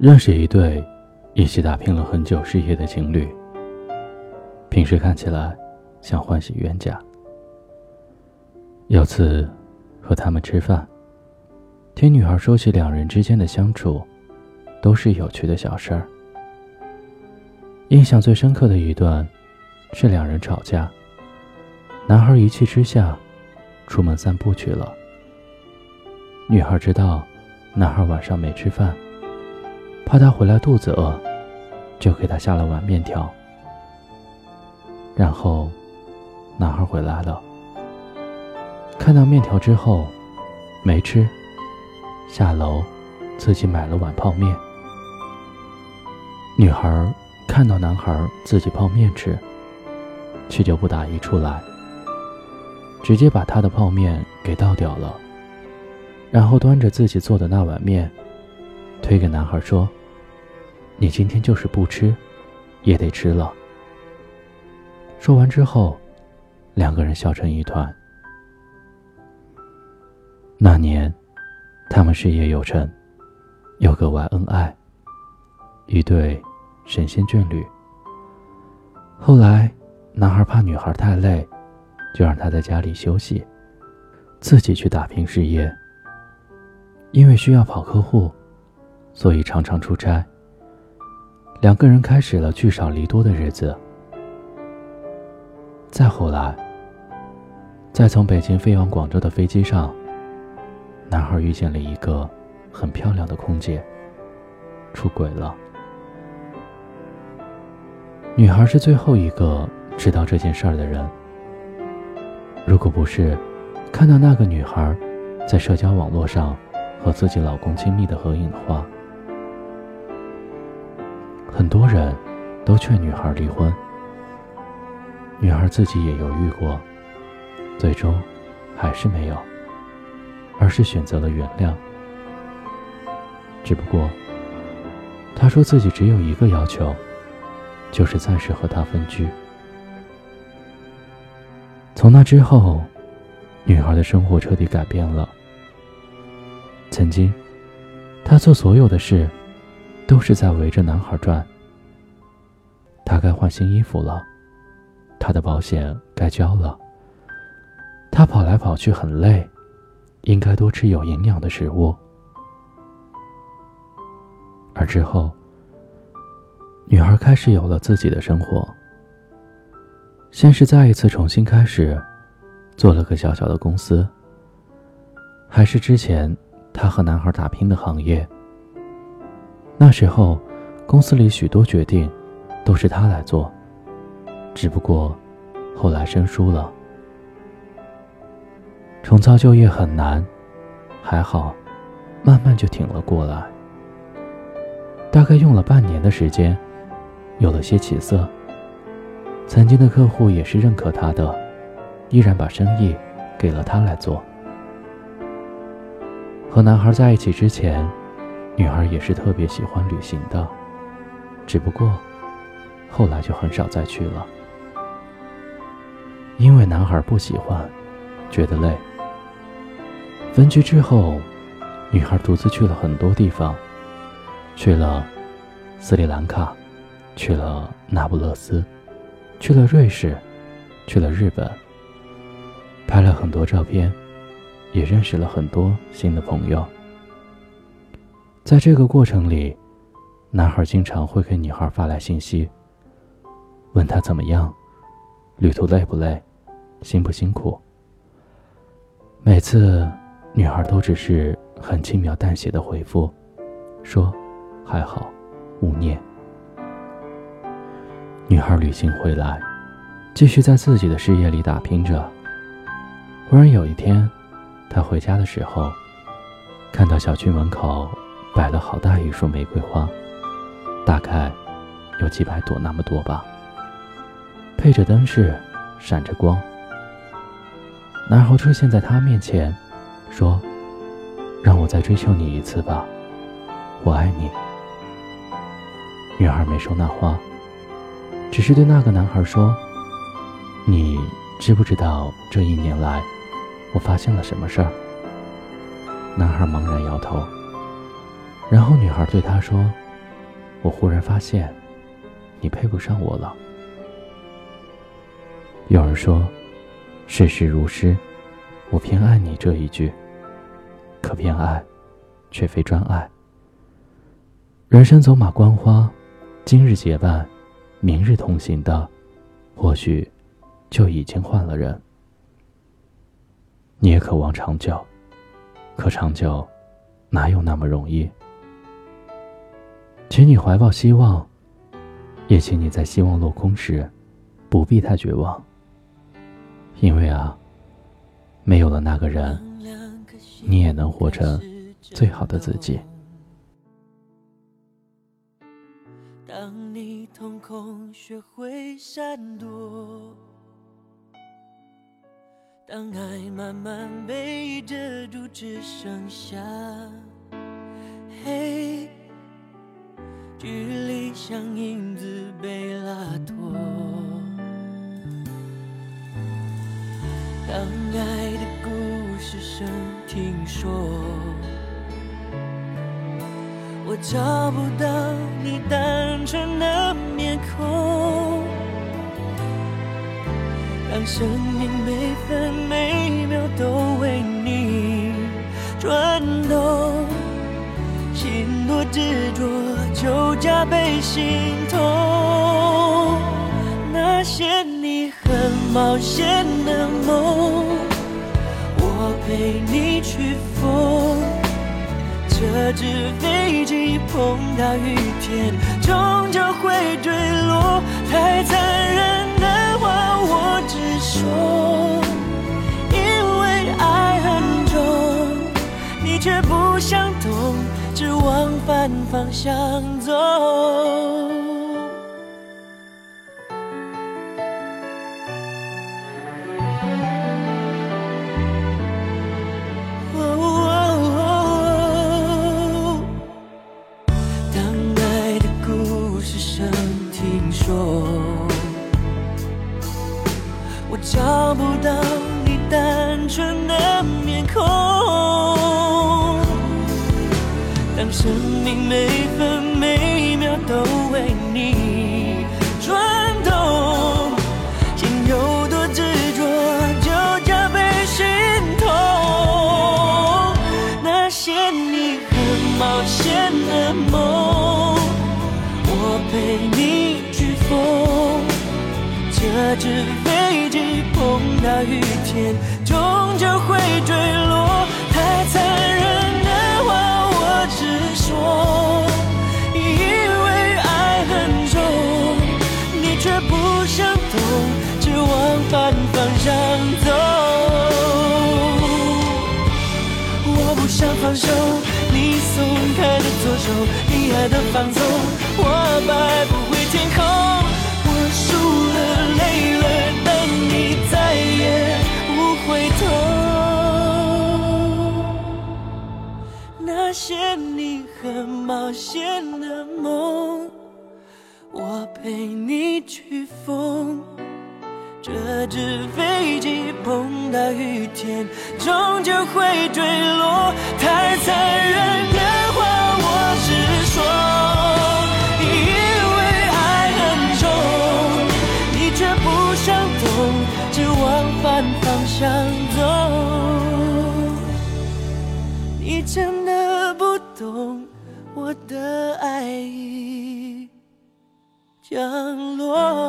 认识一对一起打拼了很久事业的情侣，平时看起来像欢喜冤家。有次和他们吃饭，听女孩说起两人之间的相处，都是有趣的小事儿。印象最深刻的一段，是两人吵架，男孩一气之下，出门散步去了。女孩知道，男孩晚上没吃饭，怕他回来肚子饿，就给他下了碗面条。然后，男孩回来了，看到面条之后，没吃，下楼自己买了碗泡面。女孩。看到男孩自己泡面吃，却就不打一处来，直接把他的泡面给倒掉了，然后端着自己做的那碗面，推给男孩说：“你今天就是不吃，也得吃了。”说完之后，两个人笑成一团。那年，他们事业有成，又格外恩爱，一对。神仙眷侣。后来，男孩怕女孩太累，就让她在家里休息，自己去打拼事业。因为需要跑客户，所以常常出差。两个人开始了聚少离多的日子。再后来，在从北京飞往广州的飞机上，男孩遇见了一个很漂亮的空姐，出轨了。女孩是最后一个知道这件事儿的人。如果不是看到那个女孩在社交网络上和自己老公亲密的合影的话，很多人都劝女孩离婚。女孩自己也犹豫过，最终还是没有，而是选择了原谅。只不过，她说自己只有一个要求。就是暂时和他分居。从那之后，女孩的生活彻底改变了。曾经，她做所有的事，都是在围着男孩转。他该换新衣服了，他的保险该交了。他跑来跑去很累，应该多吃有营养的食物。而之后。女孩开始有了自己的生活。先是再一次重新开始，做了个小小的公司。还是之前她和男孩打拼的行业。那时候，公司里许多决定都是他来做，只不过后来生疏了。重操旧业很难，还好，慢慢就挺了过来。大概用了半年的时间。有了些起色，曾经的客户也是认可他的，依然把生意给了他来做。和男孩在一起之前，女孩也是特别喜欢旅行的，只不过后来就很少再去了，因为男孩不喜欢，觉得累。分居之后，女孩独自去了很多地方，去了斯里兰卡。去了那不勒斯，去了瑞士，去了日本，拍了很多照片，也认识了很多新的朋友。在这个过程里，男孩经常会给女孩发来信息，问她怎么样，旅途累不累，辛不辛苦。每次，女孩都只是很轻描淡写的回复，说还好，勿念。女孩旅行回来，继续在自己的事业里打拼着。忽然有一天，她回家的时候，看到小区门口摆了好大一束玫瑰花，大概有几百朵那么多吧，配着灯饰，闪着光。男孩出现在她面前，说：“让我再追求你一次吧，我爱你。”女孩没说那话。只是对那个男孩说：“你知不知道这一年来，我发现了什么事儿？”男孩茫然摇头。然后女孩对他说：“我忽然发现，你配不上我了。有人说，世事如诗，我偏爱你这一句。可偏爱，却非专爱。人生走马观花，今日结伴，明日同行的，或许就已经换了人。你也渴望长久，可长久，哪有那么容易？请你怀抱希望，也请你在希望落空时，不必太绝望。因为啊，没有了那个人，你也能活成最好的自己。当你瞳孔学会闪躲。当爱慢慢被遮住，只剩下黑，距离像影子被拉脱。当爱的故事声听说，我找不到你单纯的面孔。当生命每分每秒都为你转动，心多执着就加倍心痛。那些你很冒险的梦，我陪你去疯。这只飞机碰到雨天，反方向走。当爱的故事剩听说我找不到你单纯生命每分每秒都为你转动，心有多执着就加倍心痛。那些你很冒险的梦，我陪你去疯，这只飞机。碰到雨天，终究会坠落。想走。我不想放手，你松开的左手，你爱的放纵，我摆不回天空。我输了，累了，但你。再也不回头，那些你很冒险的梦，我陪你去疯。这只飞机碰到雨天，终究会坠落。太残忍的话，我直说，因为爱很重，你却不想懂。只往反方向走，你真的不懂我的爱已降落。